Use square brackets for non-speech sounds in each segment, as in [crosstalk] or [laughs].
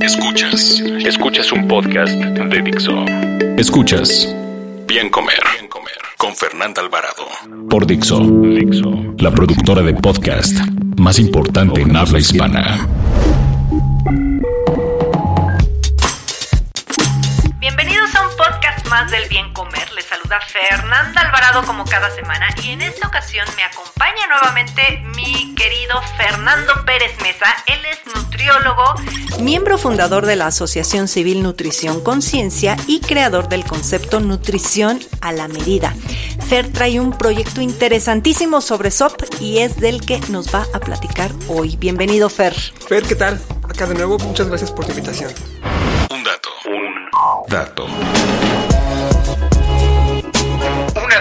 Escuchas, escuchas un podcast de Dixo. Escuchas. Bien Comer, Bien Comer. Con Fernanda Alvarado. Por Dixo, Dixo, la productora de podcast más importante en habla hispana. Bienvenidos a un podcast más del bien comer. Saluda Fernanda Alvarado como cada semana y en esta ocasión me acompaña nuevamente mi querido Fernando Pérez Mesa. Él es nutriólogo, miembro fundador de la Asociación Civil Nutrición Conciencia y creador del concepto Nutrición a la Medida. Fer trae un proyecto interesantísimo sobre SOP y es del que nos va a platicar hoy. Bienvenido Fer. Fer, ¿qué tal? Acá de nuevo, muchas gracias por tu invitación. Un dato, un dato.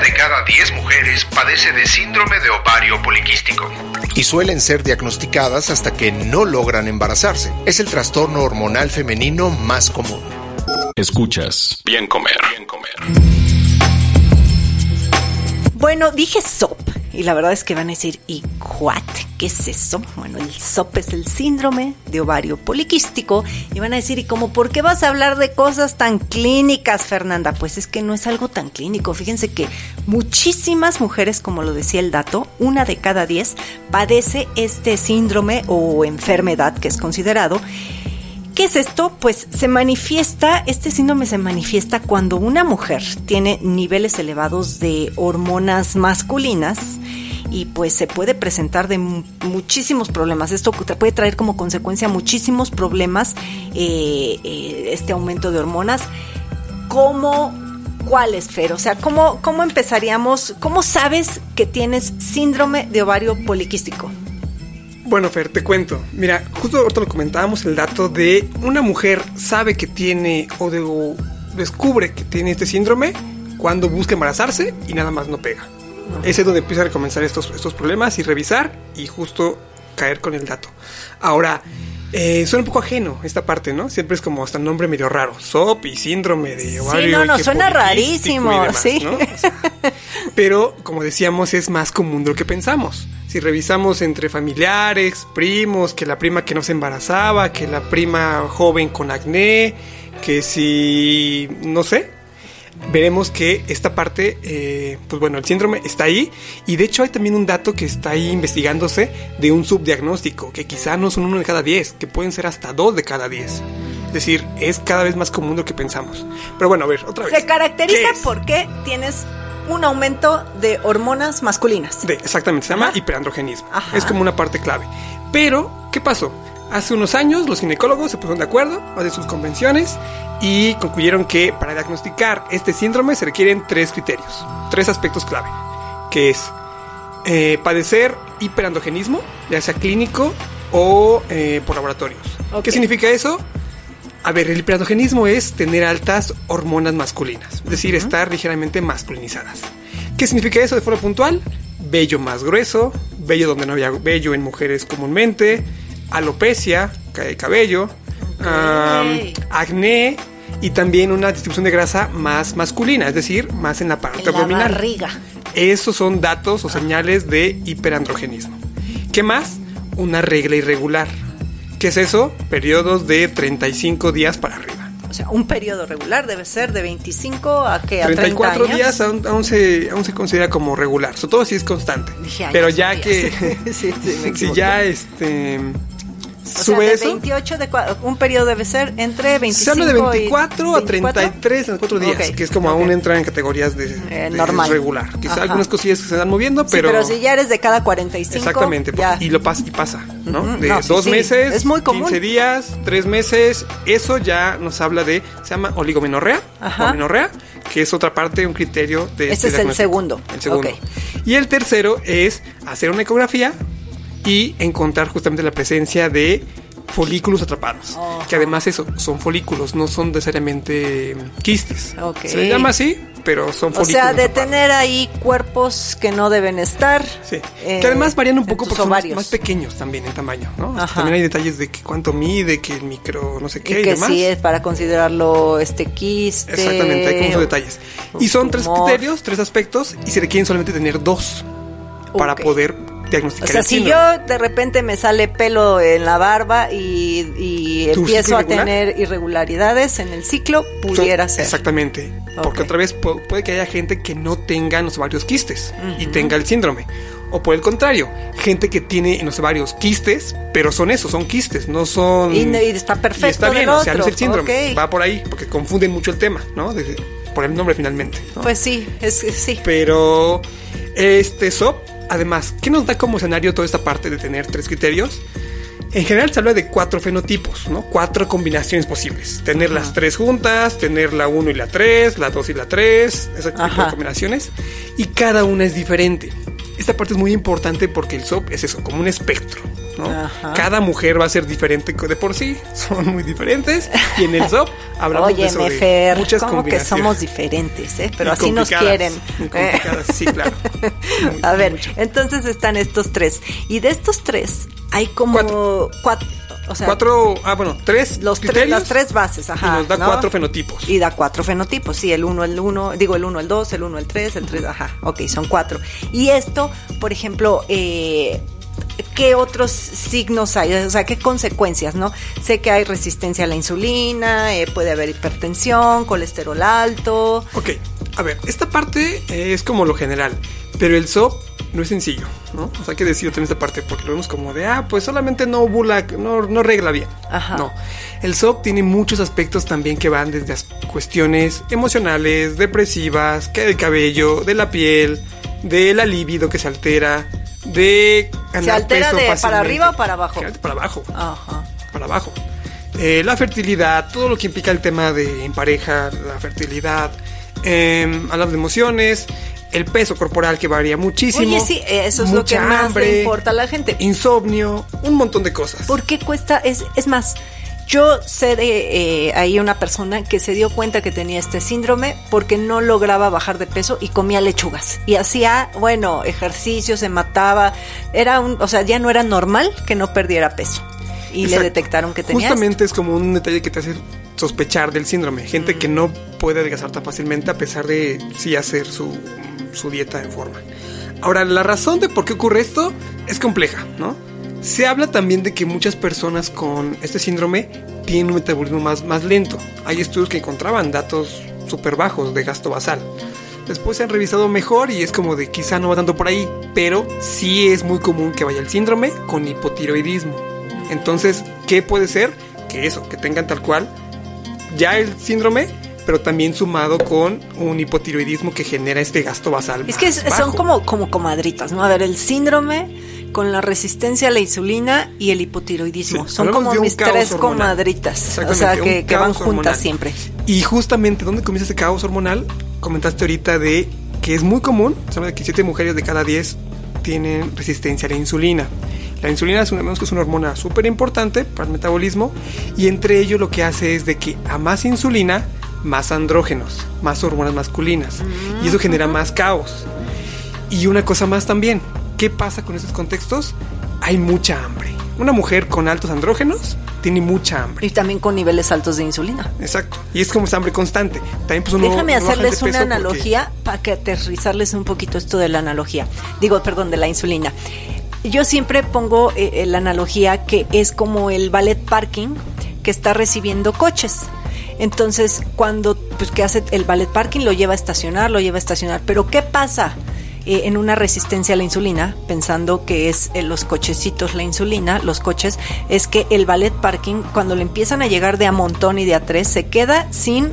De cada 10 mujeres padece de síndrome de ovario poliquístico. y suelen ser diagnosticadas hasta que no logran embarazarse. Es el trastorno hormonal femenino más común. Escuchas Bien Comer, Bien Comer. Bueno, dije SOP y la verdad es que van a decir, ¿y what? ¿Qué es eso? Bueno, el SOP es el síndrome de ovario poliquístico y van a decir, ¿y cómo por qué vas a hablar de cosas tan clínicas, Fernanda? Pues es que no es algo tan clínico. Fíjense que muchísimas mujeres, como lo decía el dato, una de cada diez padece este síndrome o enfermedad que es considerado. ¿Qué es esto? Pues se manifiesta, este síndrome se manifiesta cuando una mujer tiene niveles elevados de hormonas masculinas y pues se puede presentar de mu- muchísimos problemas. Esto puede traer como consecuencia muchísimos problemas eh, eh, este aumento de hormonas. ¿Cómo? ¿Cuál es, Fer? O sea, ¿cómo, ¿cómo empezaríamos? ¿Cómo sabes que tienes síndrome de ovario poliquístico? Bueno, Fer, te cuento. Mira, justo ahorita lo comentábamos el dato de una mujer sabe que tiene o, de- o descubre que tiene este síndrome cuando busca embarazarse y nada más no pega. Ese es donde empiezan a comenzar estos, estos problemas y revisar y justo caer con el dato. Ahora, eh, suena un poco ajeno esta parte, ¿no? Siempre es como hasta un nombre medio raro. SOP y síndrome de ovario. no, y no, que suena rarísimo, demás, sí. ¿no? O sea, pero, como decíamos, es más común de lo que pensamos. Si revisamos entre familiares, primos, que la prima que no se embarazaba, que la prima joven con acné, que si, no sé, veremos que esta parte, eh, pues bueno, el síndrome está ahí. Y de hecho hay también un dato que está ahí investigándose de un subdiagnóstico, que quizá no son uno de cada diez, que pueden ser hasta dos de cada diez. Es decir, es cada vez más común de lo que pensamos. Pero bueno, a ver, otra vez. Se caracteriza ¿Qué porque tienes un aumento de hormonas masculinas. De- exactamente, se llama Ajá. hiperandrogenismo. Ajá. Es como una parte clave. Pero, ¿qué pasó? Hace unos años los ginecólogos se pusieron de acuerdo, hacen sus convenciones y concluyeron que para diagnosticar este síndrome se requieren tres criterios, tres aspectos clave, que es eh, padecer hiperandrogenismo, ya sea clínico o eh, por laboratorios. Ok. ¿Qué significa eso? A ver, el hiperandrogenismo es tener altas hormonas masculinas, es decir, estar ligeramente masculinizadas. ¿Qué significa eso de forma puntual? Vello más grueso, vello donde no había vello en mujeres comúnmente, alopecia, cabello, am, acné y también una distribución de grasa más masculina, es decir, más en la parte En la abdominal. barriga. Esos son datos o señales de hiperandrogenismo. ¿Qué más? Una regla irregular. ¿Qué es eso? Periodos de 35 días para arriba. O sea, un periodo regular debe ser de 25 a que a 34 30 años. días aún, aún se, aún se considera como regular, sobre todo si es constante. Dije Pero ya días. que [laughs] Sí, sí, me [laughs] si ya este O sube sea, de eso, 28 de un periodo debe ser entre 25 se habla de y 24 a 24. 33 en los cuatro días, Ok, que es como ok. aún entra en categorías de, Eh, de normal. regular. Quizá Ajá. algunas cosillas que se están moviendo, Sí, pero, pero si ya eres de cada 45. Exactamente, ya. y lo pasa y pasa, ¿no? De no, dos sí, meses, es muy común. 15 días, tres meses, eso ya nos habla de, se llama oligomenorrea, Ajá. que es otra parte, un criterio de Ese es el segundo. El segundo. Y el tercero es hacer una ecografía y encontrar justamente la presencia de folículos atrapados. Que además eso, son folículos, no son necesariamente quistes. Ok. Se le llama así, pero son O folículos sea, de atrapados. tener ahí cuerpos que no deben estar. Sí. eh, que además varían un poco porque son más, más pequeños también en tamaño, ¿no? También hay detalles de que cuánto mide, que el micro, no sé qué Y y, que demás. sí es para considerarlo este quiste. Exactamente, hay como detalles. Y son tres criterios, tres aspectos, y se requieren solamente tener dos para poder O diagnosticar sea, el si yo de repente me sale pelo en la barba y, y ¿Tu empiezo a irregular? tener irregularidades en el ciclo, pudiera ser. Exactamente. Porque otra vez pu- puede que haya gente que no tenga en los ovarios quistes y tenga el síndrome. O por el contrario, gente que tiene en los ovarios quistes, pero son eso, son quistes, no son... Y está perfecto Y está bien, del o sea, no es el síndrome. Va por ahí, porque confunden mucho el tema, ¿no? De- por el nombre finalmente. ¿no? Pues sí, es es- sí. Pero este SOP, además, ¿qué nos da como escenario toda esta parte de tener tres criterios? En general se habla de cuatro fenotipos, ¿no? Cuatro combinaciones posibles. Tener las tres juntas, tener la 1 y la 3, la 2 y la 3, ese tipo Ajá. de combinaciones. Y cada una es diferente. Esta parte es muy importante porque el SOP es eso, como un espectro, ¿no? Ajá. Cada mujer va a ser diferente de por sí, son muy diferentes. Y en el [laughs] SOP hablamos de eso muchas como que somos diferentes, ¿eh? Pero Y así nos quieren. complicadas, sí, claro. [laughs] Muy- A ver, mucho. entonces están estos tres. Y de estos tres hay como Cuatro. cuatro. o sea, cuatro, ah, bueno, tres los tres, las tres bases, ajá. y nos da ¿no? cuatro fenotipos. Y da cuatro fenotipos, sí, el uno, el uno, digo el uno, el dos, el uno, el tres, el tres, ajá, ok, son cuatro. Y esto, por ejemplo, eh, ¿qué otros signos hay? O sea, ¿qué consecuencias, no? Sé que hay resistencia a la insulina, eh, puede haber hipertensión, colesterol alto. Ok, a ver, esta parte es como lo general, pero el SOP no es sencillo, ¿no? O sea, hay que decirlo también esta parte porque lo vemos como de, ah, pues solamente no ovula, no, no regla bien. Ajá. No, el SOP tiene muchos aspectos también que van desde as- cuestiones emocionales, depresivas, que del cabello, de la piel, de la libido que se altera, de ganar altera peso de para arriba o para abajo? Para abajo. Ajá. para abajo. Eh, la fertilidad, todo lo que implica el tema de en pareja, la fertilidad, eh, hablamos de emociones, el peso corporal que varía muchísimo. Oye, sí, eso es lo que más le importa a la gente. Insomnio, un montón de cosas. ¿Por qué cuesta? Es, es más, yo sé de eh, ahí una persona que se dio cuenta que tenía este síndrome porque no lograba bajar de peso y comía lechugas. Y hacía, bueno, ejercicio, se mataba. Era un, o sea, ya no era normal que no perdiera peso. Y le detectaron que tenía. Justamente es como un detalle que te hace sospechar del síndrome. Gente que no puede adelgazar tan fácilmente a pesar de sí hacer su, su dieta en forma. Ahora, la razón de por qué ocurre esto es compleja, ¿no? Se habla también de que muchas personas con este síndrome tienen un metabolismo más, más lento. Hay estudios que encontraban datos súper bajos de gasto basal. Después se han revisado mejor y es como de quizá no va tanto por ahí, pero sí es muy común que vaya el síndrome con hipotiroidismo. Entonces, ¿qué puede ser? Que eso, que tengan tal cual ya el síndrome, pero también sumado con un hipotiroidismo que genera este gasto basal. Es que es- son como, como comadritas, ¿no? A ver, el síndrome con la resistencia a la insulina y el hipotiroidismo. Sí, son como mis tres hormonal. comadritas. O sea, que, que van juntas hormonal. siempre. Y justamente, ¿dónde comienza ese caos hormonal? Comentaste ahorita de que es muy común, se habla de que 7 mujeres de cada 10 tienen resistencia a la insulina. La insulina es una, vemos que es una hormona súper importante para el metabolismo y entre ello lo que hace es de que a más insulina, más andrógenos, más hormonas masculinas y eso genera más caos. Y una cosa más también, ¿qué pasa con esos contextos? Hay mucha hambre. Una mujer con altos andrógenos tiene mucha hambre. Y también con niveles altos de insulina. Exacto. Y es como esa hambre constante. También pues uno Déjame hacerles una porque- analogía para que aterrizarles un poquito esto de la analogía. Digo, perdón, de la insulina. Yo siempre pongo eh, eh, la analogía que es como el ballet parking que está recibiendo coches. Entonces, cuando pues que hace el ballet parking lo lleva a estacionar, lo lleva a estacionar. Pero ¿qué pasa? Eh, en una resistencia a la insulina, pensando que es eh, los cochecitos la insulina, los coches, es que el ballet parking, cuando le empiezan a llegar de a montón y de a tres, se queda sin,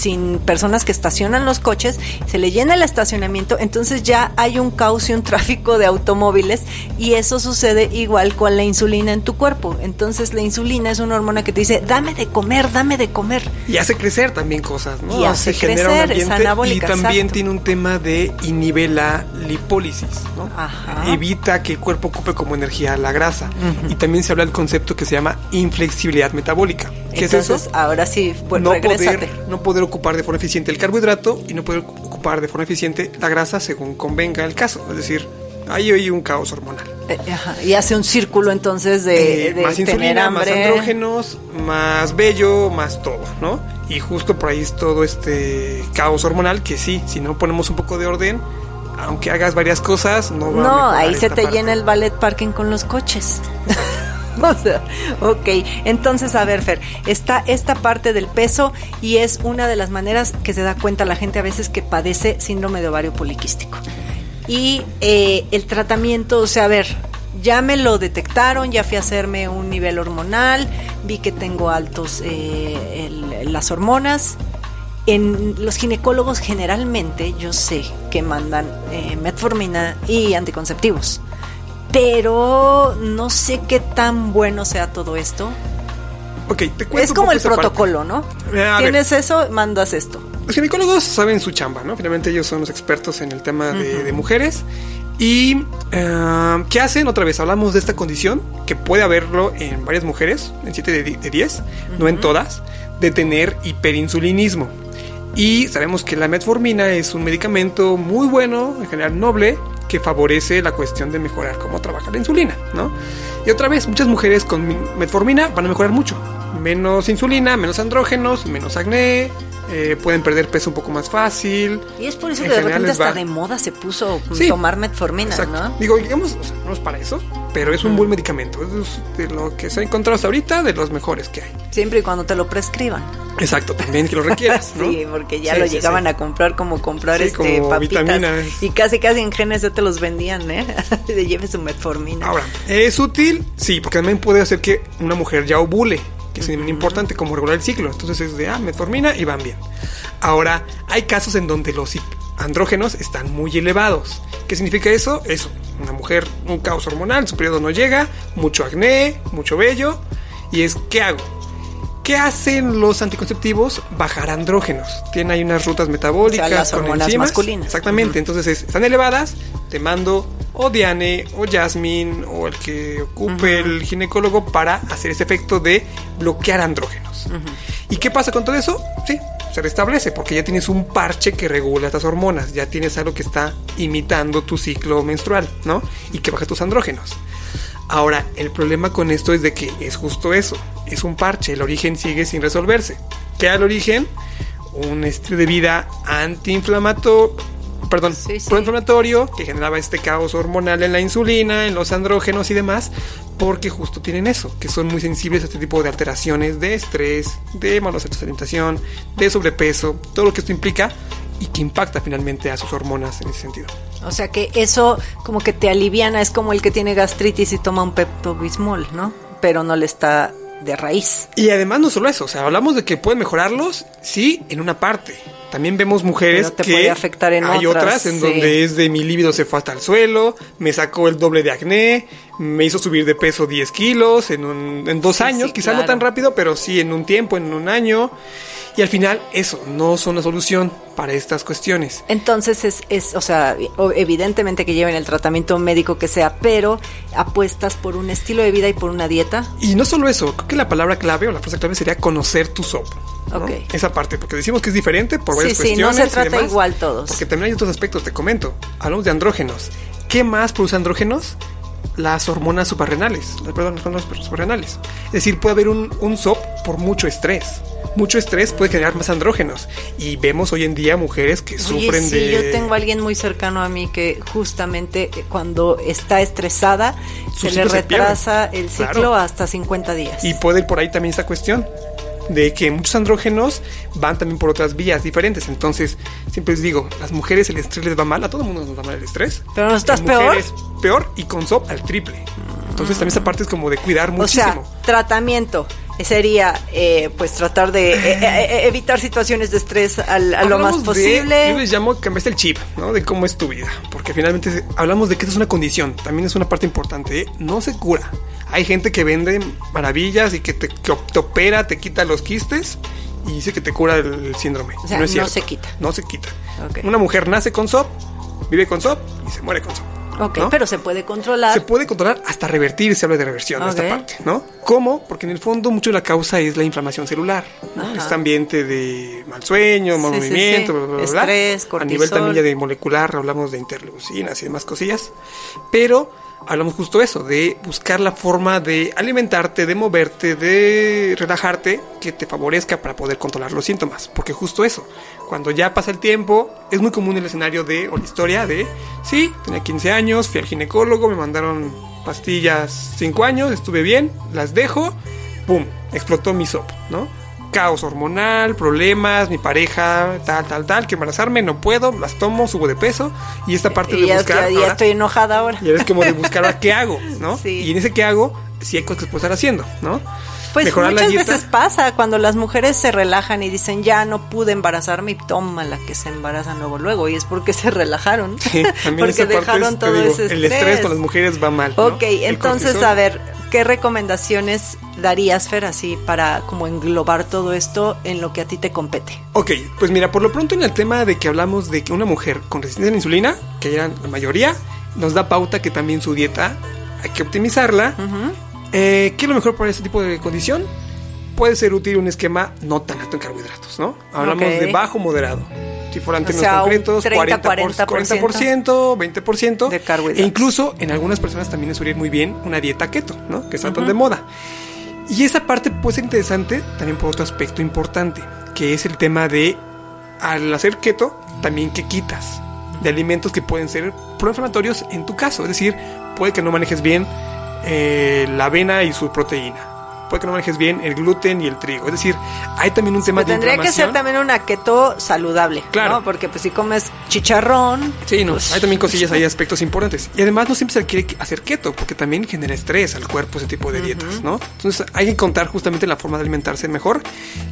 sin personas que estacionan los coches, se le llena el estacionamiento, entonces ya hay un caos y un [laughs] tráfico de automóviles y eso sucede igual con la insulina en tu cuerpo. Entonces la insulina es una hormona que te dice, dame de comer, dame de comer. Y hace crecer también cosas, ¿no? Y hace Se genera un crecer, es ambiente anabólica, y también exacto. tiene un tema de inhibe la lipólisis, ¿no? Ajá. Evita que el cuerpo ocupe como energía la grasa. Y también se habla del concepto que se llama inflexibilidad metabólica. ¿Qué es Entonces, eso? ahora sí, pues no regrésate. poder, no poder ocupar de forma eficiente el carbohidrato y no poder ocupar de forma eficiente la grasa según convenga el caso. Es decir, ahí hay un caos hormonal. Eh, ajá, Y hace un círculo entonces de, Eh, de más tener insulina, más hambre. andrógenos, más vello, más todo, ¿no? Y justo por ahí es todo este caos hormonal que sí, si no ponemos un poco de orden, aunque hagas varias cosas, no va a No, mejorar ahí se te parte. llena el ballet parking con los coches. [laughs] o sea, ok. Entonces, a ver, Fer, está esta parte del peso y es una de las maneras que se da cuenta la gente a veces que padece síndrome de ovario poliquístico. Y eh, el tratamiento, o sea, a ver, ya me lo detectaron, ya fui a hacerme un nivel hormonal, vi que tengo altos eh, el- las hormonas. En los ginecólogos generalmente yo sé que mandan eh, metformina y anticonceptivos, pero no sé qué tan bueno sea todo esto. Ok, te cuento Es como el esa parte. protocolo, ¿no? Eh, a ver. Tienes eso, mandas esto. Los ginecólogos saben su chamba, ¿no? Finalmente ellos son los expertos en el tema de, de mujeres. ¿Y eh, qué hacen? Otra vez, hablamos de esta condición, que puede haberlo en varias mujeres, en 7 de, di- de 10, no en todas, de tener hiperinsulinismo. Y sabemos que la metformina es un medicamento muy bueno, en general noble, que favorece la cuestión de mejorar cómo trabaja la insulina, ¿no? Y otra vez, muchas mujeres con mi- metformina van a mejorar mucho. Menos insulina, menos andrógenos, menos acné, eh, pueden perder peso un poco más fácil. Y es por eso En que de repente va. hasta de moda se puso Sí. tomar metformina, Exacto. ¿no? Digo, digamos, o sea, no es para eso, pero es un buen medicamento. Es de lo que se ha encontrado hasta ahorita, de los mejores que hay. Siempre y cuando te lo prescriban. Exacto, también que lo requieras, [laughs] ¿no? Sí, porque ya Sí, lo sí, llegaban sí. a comprar como comprar este como papitas vitaminas. y casi casi en ya te los vendían, ¿eh? [laughs] De lleve su metformina. Ahora, ¿es útil? Sí, porque también puede hacer que una mujer ya ovule, que es muy importante como regular el ciclo. Entonces es de, ah, metformina y van bien. Ahora, hay casos en donde los andrógenos están muy elevados. ¿Qué significa eso? Eso, una mujer, un caos hormonal, su periodo no llega, mucho acné, mucho vello. Y es, ¿qué hago? ¿Qué hacen los anticonceptivos? Bajar andrógenos. Tienen ahí unas rutas metabólicas O sea, las con hormonas enzimas. masculinas. Exactamente. Entonces es- están elevadas. Te mando o Diane o Jasmine o el que ocupe el ginecólogo para hacer ese efecto de bloquear andrógenos. ¿Y qué pasa con todo eso? Sí, se restablece porque ya tienes un parche que regula estas hormonas. Ya tienes algo que está imitando tu ciclo menstrual, ¿no? Y que baja tus andrógenos. Ahora, el problema con esto es de que es justo eso, es un parche, el origen sigue sin resolverse. ¿Qué el origen? Un estilo de vida antiinflamatorio, perdón, Sí, sí. proinflamatorio que generaba este caos hormonal en la insulina, en los andrógenos y demás, porque justo tienen eso, que son muy sensibles a este tipo de alteraciones de estrés, de malos alimentación, de sobrepeso, todo lo que esto implica y que impacta finalmente a sus hormonas en ese sentido. O sea que eso como que te aliviana, es como el que tiene gastritis y toma un Pepto-Bismol, ¿no? Pero no le está de raíz. Y además no solo eso, o sea, hablamos de que pueden mejorarlos, sí, en una parte. También vemos mujeres te que puede afectar en hay otras, otras en sí. donde es de mi líbido se fue hasta el suelo, me sacó el doble de acné, me hizo subir de peso 10 kilos en, un- en dos Sí, años, sí, quizás no tan rápido, pero sí en un tiempo, en un año. Y al final eso no son la solución para estas cuestiones. Entonces es, es, o sea, evidentemente que lleven el tratamiento médico que sea, pero apuestas por un estilo de vida y por una dieta. Y no solo eso, creo que la palabra clave o la frase clave sería conocer tu SOP. ¿No? Ok. Esa parte, porque decimos que es diferente por varias Sí, sí, no cuestiones. se trata demás, igual todos. Porque también hay otros aspectos, te comento. Hablamos de andrógenos. ¿Qué más produce andrógenos? Las hormonas suprarrenales. Perdón, las hormonas suprarrenales. Es decir, puede haber un, un SOP por mucho estrés. Mucho estrés puede generar más andrógenos. Y vemos hoy en día mujeres que Oye, sufren sí, de. yo tengo a alguien muy cercano a mí que justamente eh, cuando está estresada se le se retrasa el ciclo Claro. hasta 50 días. Y puede ir por ahí también esta cuestión de que muchos andrógenos van también por otras vías diferentes. Entonces, siempre les digo, las mujeres el estrés les va mal, a todo el mundo nos va mal el estrés. Pero no estás Las peor. mujeres peor y con SOP al triple. Entonces también esa parte es como de cuidar o muchísimo. sea, tratamiento, sería eh, pues tratar de eh, eh, evitar situaciones de estrés al- a lo más de- posible. yo les llamo cambiaste el chip, ¿no? De cómo es tu vida. Porque finalmente hablamos de que esta es una condición. También es una parte importante. ¿eh? No se cura. Hay gente que vende maravillas y que te, que te opera, te quita los quistes y dice que te cura el, síndrome. O sea, no es no cierto. se quita. No se quita. Una mujer nace con SOP, vive con SOP y se muere con SOP. Ok, ¿no? pero se puede controlar. Se puede controlar hasta revertir, se habla de reversión en Ok. esta parte, ¿no? ¿Cómo? Porque en el fondo mucho de la causa es la inflamación celular, ¿no? Este ambiente de mal sueño, mal Sí, sí, movimiento, sí. bla, bla, bla, bla. Estrés, A nivel cortisol. también ya de molecular hablamos de interleucinas y demás cosillas, pero hablamos justo eso, de buscar la forma de alimentarte, de moverte, de relajarte, que te favorezca para poder controlar los síntomas, porque justo eso, cuando ya pasa el tiempo, es muy común el escenario de, o la historia de, sí, tenía 15 años, fui al ginecólogo, me mandaron pastillas 5 años, estuve bien, las dejo, ¡pum! Explotó mi SOP, ¿no? Caos hormonal, problemas, mi pareja, tal, tal, tal, que embarazarme, no puedo, las tomo, subo de peso, y esta parte y de ya, buscar... ya- ya ahora- estoy enojada ahora. y es como de buscar a [laughs] qué hago, ¿no? Sí. Y en ese qué hago, sí hay cosas que puedo estar haciendo, ¿no? Pues Mejorar muchas veces pasa cuando las mujeres se relajan y dicen ya no pude embarazarme y toma la que se embarazan luego luego y es porque se relajaron Sí, [laughs] porque dejaron es, todo digo, ese El estrés con las mujeres va mal. Ok, entonces a ver, ¿qué recomendaciones darías Fer así para como englobar todo esto en lo que a ti te compete? Ok, pues mira, por lo pronto en el tema de que hablamos de que una mujer con resistencia a la insulina, que eran la mayoría, nos da pauta que también su dieta hay que optimizarla. Eh, ¿Qué es lo mejor para este tipo de condición? Puede ser útil un esquema no tan alto en carbohidratos, ¿no? Hablamos de bajo moderado. Si fueran términos sea, concretos, 30, 40%, 40%, 20%. De carbohidratos. E incluso en algunas personas también les suele ir muy bien una dieta keto, ¿no? Que está tan de moda. Y esa parte puede ser interesante también por otro aspecto importante, que es el tema de, al hacer keto, también que quitas de alimentos que pueden ser proinflamatorios en tu caso. Es decir, puede que no manejes bien eh, la avena y su proteína. Puede que no manejes bien el gluten y el trigo. Es decir, hay también un tema Pues de tendría que ser también una keto saludable, Claro. ¿no? Porque pues si comes chicharrón, Sí, no, hay también cosillas, hay [laughs] aspectos importantes. Y además no siempre se quiere hacer keto, porque también genera estrés al cuerpo ese tipo de dietas, ¿no? Entonces hay que contar justamente la forma de alimentarse mejor,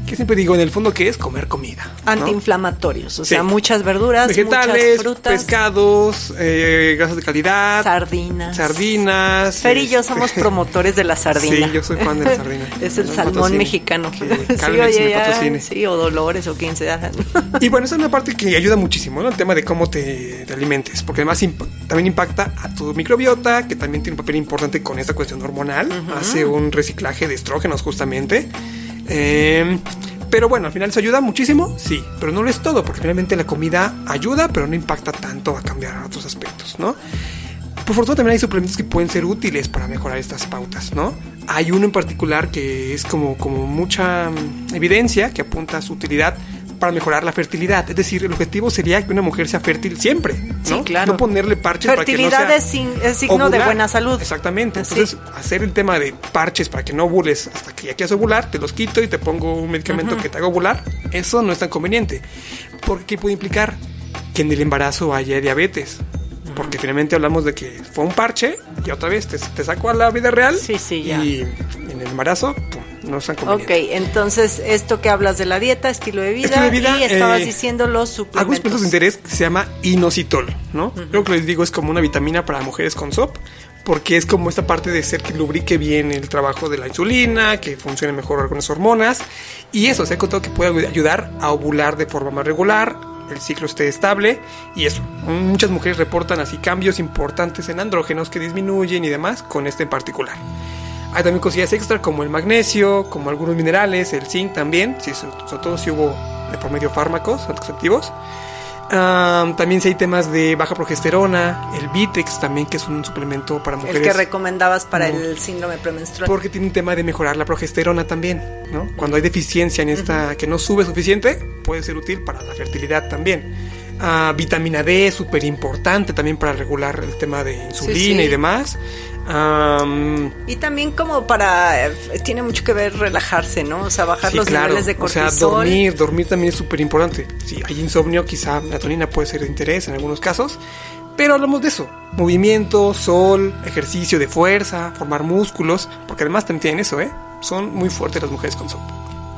que siempre digo en el fondo que es comer comida. ¿no? antiinflamatorios, o Sí. sea, muchas verduras, Vegetales, muchas frutas, pescados, eh, grasas de calidad, sardinas. sardinas. Fer y yo este, somos [laughs] promotores de la sardina. Sí, yo soy fan de la sardina. [laughs] es el salmón mexicano. Que sí, [laughs] oye, sí, o Dolores o quien sea. Y bueno, esa es una parte que ayuda muchísimo, ¿no? El tema de cómo te, te alimentes, porque además imp- también impacta a tu microbiota, que también tiene un papel importante con esta cuestión hormonal, hace un reciclaje de estrógenos justamente. Eh, pero bueno, al final se ayuda muchísimo, sí, pero no lo es todo, porque finalmente la comida ayuda, pero no impacta tanto a cambiar otros aspectos, ¿no? Por fortuna también hay suplementos que pueden ser útiles para mejorar estas pautas, ¿no? Hay uno en particular que es como, como mucha mm, evidencia que apunta a su utilidad para mejorar la fertilidad. Es decir, el objetivo sería que una mujer sea fértil siempre, ¿no? Sí, claro. No ponerle parches para que no Fertilidad sea es, sin- es signo de buena salud. Exactamente. Entonces, hacer el tema de parches para que no ovules hasta que ya quieras ovular, te los quito y te pongo un medicamento que te haga ovular, eso no es tan conveniente. Porque ¿qué puede implicar? Que en el embarazo haya diabetes. Porque finalmente hablamos de que fue un parche y otra vez te, te saco a la vida real. Sí, sí, ya. Y en el embarazo, pum, no es Ok, entonces esto que hablas de la dieta, estilo de vida, Estilo de vida, y estabas eh, diciendo los suplementos. Algunos puntos de interés que se llama inositol, ¿no? Yo lo que les digo es como una vitamina para mujeres con SOP, porque es como esta parte de ser que lubrique bien el trabajo de la insulina, que funcione mejor algunas hormonas, y eso se ha contado que puede ayudar a ovular de forma más regular, el ciclo esté estable, y eso. Muchas mujeres reportan así cambios importantes en andrógenos que disminuyen y demás con este en particular. Hay también cosillas extra como el magnesio, como algunos minerales, el zinc también, so- sobre todo si hubo de por medio fármacos anticonceptivos. Am, también si hay temas de baja progesterona, el Vitex también, que es un suplemento para mujeres. El que recomendabas para No. el síndrome premenstrual. Porque tiene un tema de mejorar la progesterona también, ¿no? Cuando hay deficiencia en esta, que no sube suficiente, puede ser útil para la fertilidad también. Ah, vitamina D es súper importante también para regular el tema de insulina sí. y demás. Y también como para, eh, tiene mucho que ver relajarse, ¿no? O sea, bajar Sí, los claro. niveles de O cortisol. sea, dormir, dormir también es súper importante. Si hay insomnio, quizá la melatonina puede ser de interés en algunos casos. Pero hablamos de eso. Movimiento, sol, ejercicio de fuerza, formar músculos. Porque además también tienen eso, ¿eh? son muy fuertes las mujeres con SOP.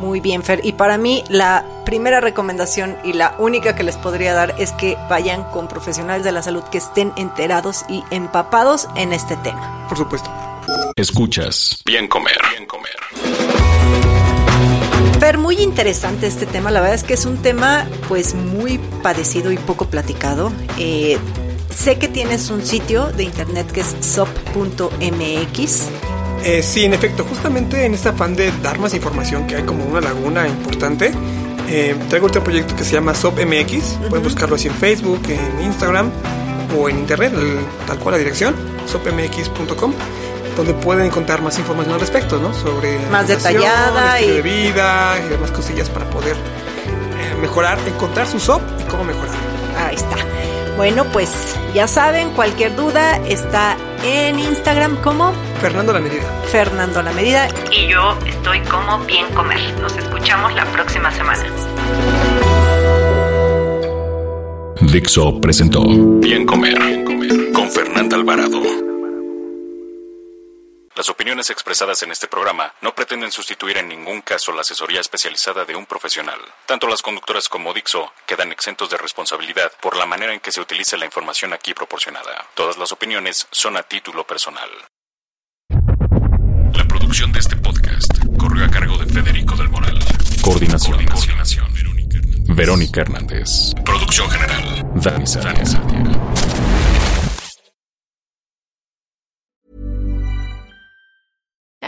Muy bien, Fer. Y para mí la primera recomendación y la única que les podría dar es que vayan con profesionales de la salud que estén enterados y empapados en este tema. Por supuesto. Escuchas Bien Comer. Bien Comer. Fer, muy interesante este tema. La verdad es que es un tema pues muy padecido y poco platicado. Eh, sé que tienes un sitio de internet que es sop.mx eh, sí, en efecto, justamente en este afán de dar más información, que hay como una laguna importante, eh, traigo otro proyecto que se llama SOPMX. Pueden buscarlo así en Facebook, en Instagram o en internet, tal cual la dirección, sopmx.com, donde pueden encontrar más información al respecto, ¿no? Sobre más detallada y de vida, y demás cosillas para poder eh, mejorar, encontrar su SOP y cómo mejorar. Ahí está. Bueno, pues ya saben, cualquier duda está en Instagram como Fernando La Medida. Fernando La Medida. Y yo estoy como Bien Comer. Nos escuchamos la próxima semana. Dixo presentó Bien Comer, Bien Comer con Fernanda Alvarado. Las opiniones expresadas en este programa no pretenden sustituir en ningún caso la asesoría especializada de un profesional. Tanto las conductoras como Dixo quedan exentos de responsabilidad por la manera en que se utiliza la información aquí proporcionada. Todas las opiniones son a título personal. La producción de este podcast corrió a cargo de Federico del Moral. Coordinación. Verónica Hernández. Producción general. Dani.